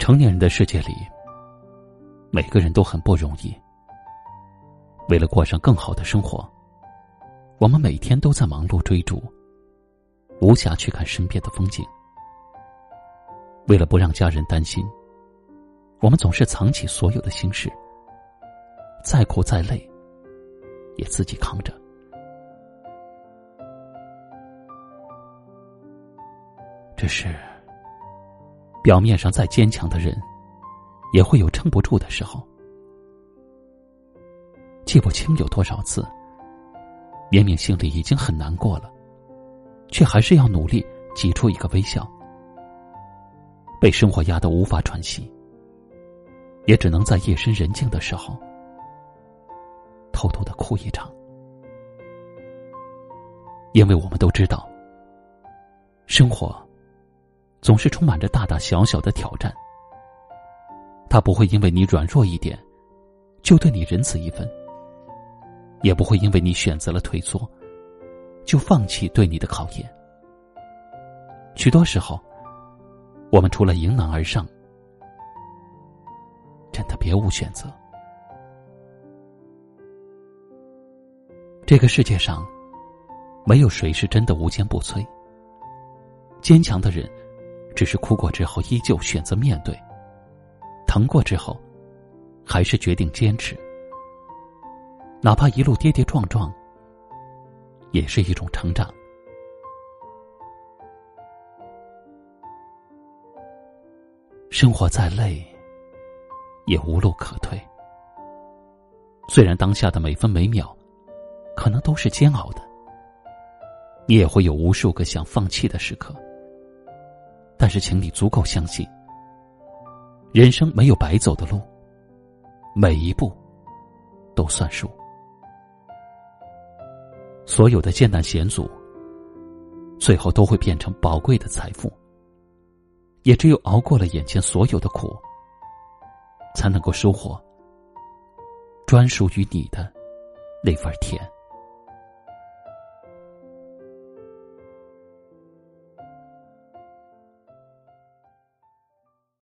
成年人的世界里，每个人都很不容易。为了过上更好的生活，我们每天都在忙碌追逐，无暇去看身边的风景。为了不让家人担心，我们总是藏起所有的心事，再苦再累，也自己扛着。这是，表面上再坚强的人，也会有撑不住的时候。记不清有多少次，明明心里已经很难过了，却还是要努力挤出一个微笑。被生活压得无法喘息，也只能在夜深人静的时候，偷偷的哭一场。因为我们都知道，生活。总是充满着大大小小的挑战，他不会因为你软弱一点，就对你仁慈一分；也不会因为你选择了退缩，就放弃对你的考验。许多时候，我们除了迎难而上，真的别无选择。这个世界上，没有谁是真的无坚不摧。坚强的人。只是哭过之后，依旧选择面对；疼过之后，还是决定坚持。哪怕一路跌跌撞撞，也是一种成长。生活再累，也无路可退。虽然当下的每分每秒，可能都是煎熬的，你也会有无数个想放弃的时刻。但是，请你足够相信，人生没有白走的路，每一步都算数。所有的艰难险阻，最后都会变成宝贵的财富。也只有熬过了眼前所有的苦，才能够收获专属于你的那份甜。